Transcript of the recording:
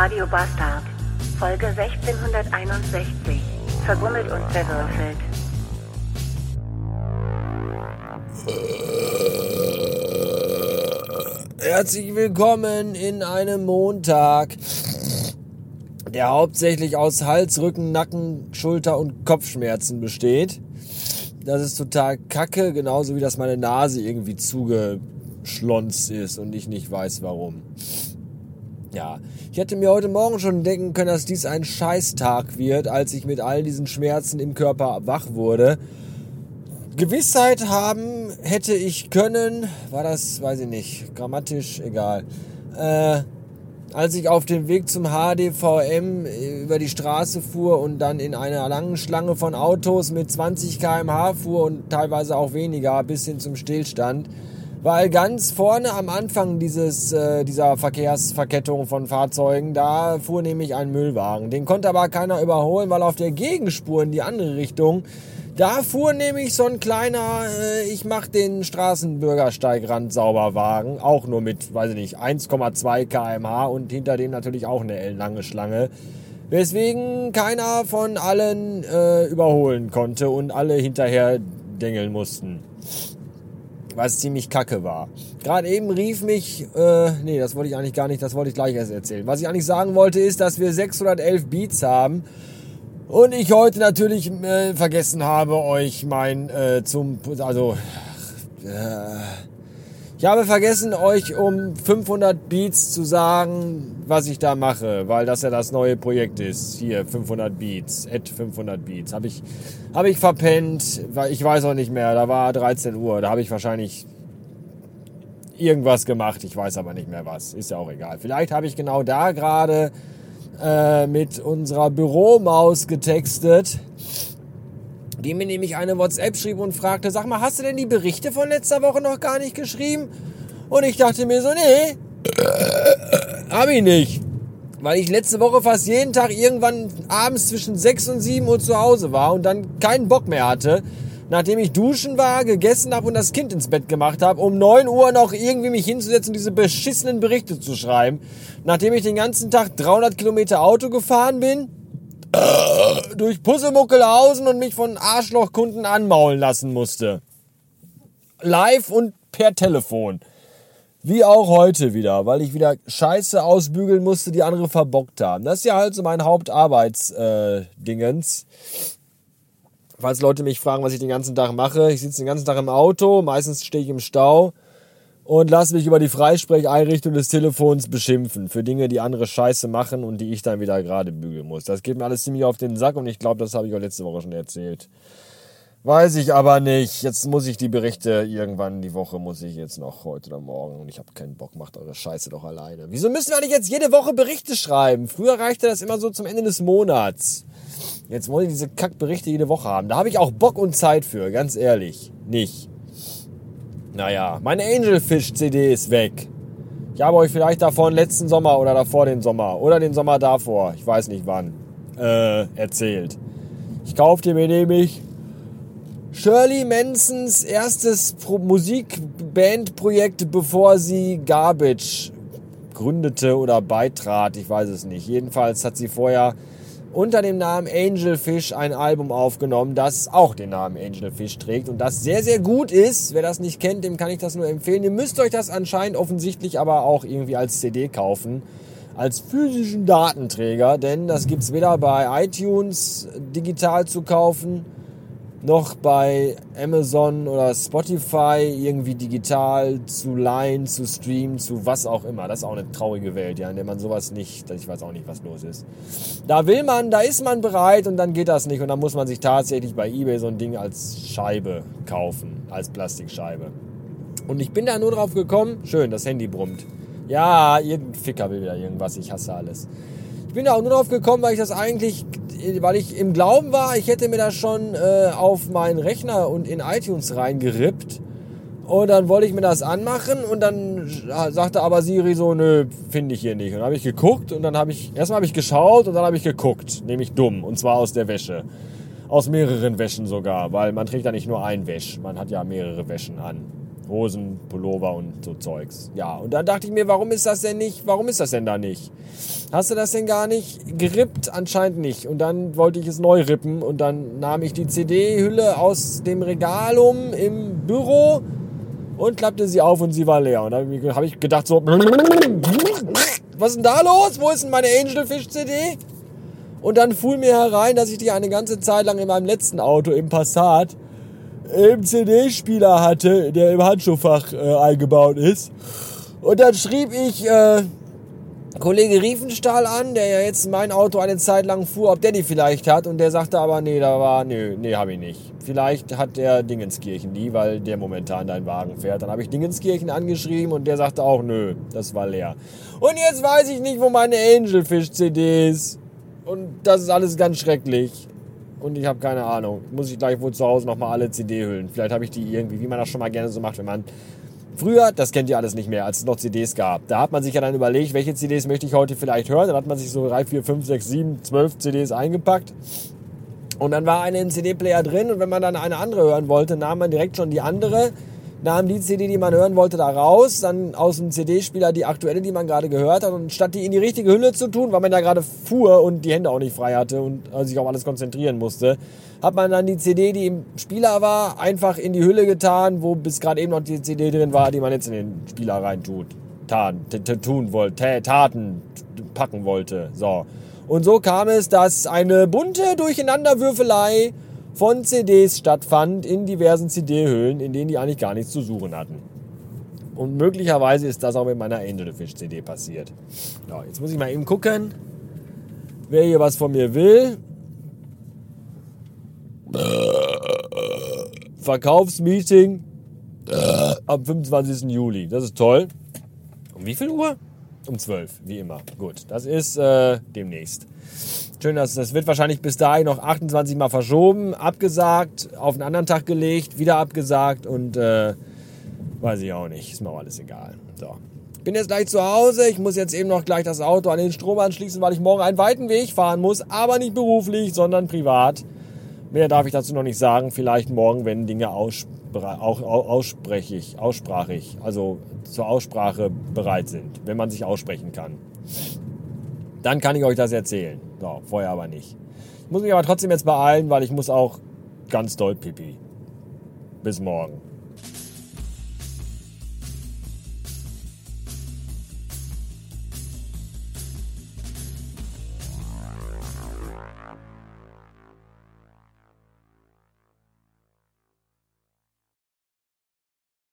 Radio Bastard. Folge 1661. Verbummelt und verwürfelt. Herzlich willkommen in einem Montag, der hauptsächlich aus Hals, Rücken, Nacken, Schulter und Kopfschmerzen besteht. Das ist total kacke, genauso wie dass meine Nase irgendwie zugeschlonzt ist und ich nicht weiß warum. Ja, ich hätte mir heute Morgen schon denken können, dass dies ein Scheißtag wird, als ich mit all diesen Schmerzen im Körper wach wurde. Gewissheit haben hätte ich können, war das, weiß ich nicht, grammatisch, egal. Äh, als ich auf dem Weg zum HDVM über die Straße fuhr und dann in einer langen Schlange von Autos mit 20 km/h fuhr und teilweise auch weniger bis hin zum Stillstand, weil ganz vorne am Anfang dieses, äh, dieser Verkehrsverkettung von Fahrzeugen, da fuhr nämlich ein Müllwagen. Den konnte aber keiner überholen, weil auf der Gegenspur in die andere Richtung, da fuhr nämlich so ein kleiner, äh, ich mach den Straßenbürgersteigrand sauber Wagen, auch nur mit, weiß ich nicht, 1,2 kmh und hinter dem natürlich auch eine lange Schlange. Weswegen keiner von allen äh, überholen konnte und alle hinterher dengeln mussten was ziemlich kacke war. Gerade eben rief mich, äh, nee, das wollte ich eigentlich gar nicht, das wollte ich gleich erst erzählen. Was ich eigentlich sagen wollte, ist, dass wir 611 Beats haben und ich heute natürlich äh, vergessen habe, euch mein äh, zum, also, äh, ich habe vergessen, euch um 500 Beats zu sagen, was ich da mache, weil das ja das neue Projekt ist. Hier, 500 Beats, at 500 Beats. Habe ich, hab ich verpennt, weil ich weiß auch nicht mehr, da war 13 Uhr, da habe ich wahrscheinlich irgendwas gemacht, ich weiß aber nicht mehr was, ist ja auch egal. Vielleicht habe ich genau da gerade äh, mit unserer Büromaus getextet die mir nämlich eine WhatsApp schrieb und fragte, sag mal, hast du denn die Berichte von letzter Woche noch gar nicht geschrieben? Und ich dachte mir so, nee, hab ich nicht. Weil ich letzte Woche fast jeden Tag irgendwann abends zwischen 6 und 7 Uhr zu Hause war und dann keinen Bock mehr hatte, nachdem ich duschen war, gegessen habe und das Kind ins Bett gemacht habe, um 9 Uhr noch irgendwie mich hinzusetzen und diese beschissenen Berichte zu schreiben. Nachdem ich den ganzen Tag 300 Kilometer Auto gefahren bin, durch Pusselmuckelhausen und mich von Arschlochkunden anmaulen lassen musste. Live und per Telefon. Wie auch heute wieder, weil ich wieder Scheiße ausbügeln musste, die andere verbockt haben. Das ist ja halt so mein Hauptarbeitsdingens. Äh, Falls Leute mich fragen, was ich den ganzen Tag mache, ich sitze den ganzen Tag im Auto, meistens stehe ich im Stau und lass mich über die Freisprecheinrichtung des Telefons beschimpfen für Dinge, die andere Scheiße machen und die ich dann wieder gerade bügeln muss. Das geht mir alles ziemlich auf den Sack und ich glaube, das habe ich auch letzte Woche schon erzählt. Weiß ich aber nicht. Jetzt muss ich die Berichte irgendwann die Woche muss ich jetzt noch heute oder morgen und ich habe keinen Bock, macht eure Scheiße doch alleine. Wieso müssen wir eigentlich jetzt jede Woche Berichte schreiben? Früher reichte das immer so zum Ende des Monats. Jetzt wollen ich diese Kackberichte jede Woche haben. Da habe ich auch Bock und Zeit für, ganz ehrlich. Nicht. Naja, meine Angelfish-CD ist weg. Ich habe euch vielleicht davon letzten Sommer oder davor den Sommer oder den Sommer davor, ich weiß nicht wann, äh, erzählt. Ich kaufte mir nämlich Shirley Mansons erstes Musikbandprojekt, bevor sie Garbage gründete oder beitrat. Ich weiß es nicht. Jedenfalls hat sie vorher unter dem Namen Angelfish ein Album aufgenommen, das auch den Namen Angelfish trägt und das sehr, sehr gut ist. Wer das nicht kennt, dem kann ich das nur empfehlen. Ihr müsst euch das anscheinend offensichtlich aber auch irgendwie als CD kaufen, als physischen Datenträger, denn das gibt es weder bei iTunes digital zu kaufen, noch bei Amazon oder Spotify irgendwie digital zu leihen, zu streamen, zu was auch immer. Das ist auch eine traurige Welt, ja, in der man sowas nicht, ich weiß auch nicht, was los ist. Da will man, da ist man bereit und dann geht das nicht und dann muss man sich tatsächlich bei eBay so ein Ding als Scheibe kaufen, als Plastikscheibe. Und ich bin da nur drauf gekommen, schön, das Handy brummt. Ja, irgendein Ficker will wieder irgendwas, ich hasse alles. Ich bin da auch nur drauf gekommen, weil ich das eigentlich weil ich im Glauben war, ich hätte mir das schon äh, auf meinen Rechner und in iTunes reingerippt. Und dann wollte ich mir das anmachen und dann sagte aber Siri so, nö, finde ich hier nicht. Und dann habe ich geguckt und dann habe ich, erstmal habe ich geschaut und dann habe ich geguckt, nämlich dumm, und zwar aus der Wäsche. Aus mehreren Wäschen sogar, weil man trägt ja nicht nur ein Wäsch, man hat ja mehrere Wäschen an. Hosen, Pullover und so Zeugs. Ja, und dann dachte ich mir, warum ist das denn nicht, warum ist das denn da nicht? Hast du das denn gar nicht gerippt? Anscheinend nicht. Und dann wollte ich es neu rippen und dann nahm ich die CD-Hülle aus dem Regal um im Büro und klappte sie auf und sie war leer. Und dann habe ich gedacht so, was ist denn da los? Wo ist denn meine Angelfish-CD? Und dann fuhr mir herein, dass ich die eine ganze Zeit lang in meinem letzten Auto im Passat im CD-Spieler hatte, der im Handschuhfach äh, eingebaut ist. Und dann schrieb ich äh, Kollege Riefenstahl an, der ja jetzt mein Auto eine Zeit lang fuhr, ob der die vielleicht hat. Und der sagte aber, nee, da war, nee, nee, habe ich nicht. Vielleicht hat der Dingenskirchen die, weil der momentan deinen Wagen fährt. Dann habe ich Dingenskirchen angeschrieben und der sagte auch, nö, das war leer. Und jetzt weiß ich nicht, wo meine Angelfish-CD ist. Und das ist alles ganz schrecklich und ich habe keine Ahnung. Muss ich gleich wohl zu Hause nochmal alle CD-Hüllen. Vielleicht habe ich die irgendwie, wie man das schon mal gerne so macht, wenn man Früher, das kennt ihr alles nicht mehr, als es noch CDs gab. Da hat man sich ja dann überlegt, welche CDs möchte ich heute vielleicht hören. Dann hat man sich so 3, 4, 5, 6, 7, 12 CDs eingepackt. Und dann war eine im CD-Player drin und wenn man dann eine andere hören wollte, nahm man direkt schon die andere nahm die CD, die man hören wollte, da raus, dann aus dem CD-Spieler die aktuelle, die man gerade gehört hat und statt die in die richtige Hülle zu tun, weil man da gerade fuhr und die Hände auch nicht frei hatte und also sich auf alles konzentrieren musste, hat man dann die CD, die im Spieler war, einfach in die Hülle getan, wo bis gerade eben noch die CD drin war, die man jetzt in den Spieler rein tut. tun wollte, Taten packen wollte. So. Und so kam es, dass eine bunte Durcheinanderwürfelei von CDs stattfand in diversen CD-Hüllen, in denen die eigentlich gar nichts zu suchen hatten. Und möglicherweise ist das auch mit meiner Angelfish CD passiert. Ja, jetzt muss ich mal eben gucken, wer hier was von mir will. Verkaufsmeeting am 25. Juli. Das ist toll. Um wie viel Uhr? Um 12, wie immer. Gut, das ist äh, demnächst. Schön, dass das wird wahrscheinlich bis dahin noch 28 Mal verschoben, abgesagt, auf einen anderen Tag gelegt, wieder abgesagt und äh, weiß ich auch nicht. Ist mir auch alles egal. So. Bin jetzt gleich zu Hause. Ich muss jetzt eben noch gleich das Auto an den Strom anschließen, weil ich morgen einen weiten Weg fahren muss, aber nicht beruflich, sondern privat. Mehr darf ich dazu noch nicht sagen. Vielleicht morgen, wenn Dinge ausspr auch, aussprechig, aussprachig, also zur Aussprache bereit sind, wenn man sich aussprechen kann. Dann kann ich euch das erzählen. So, vorher aber nicht. Ich muss mich aber trotzdem jetzt beeilen, weil ich muss auch ganz doll pipi. Bis morgen.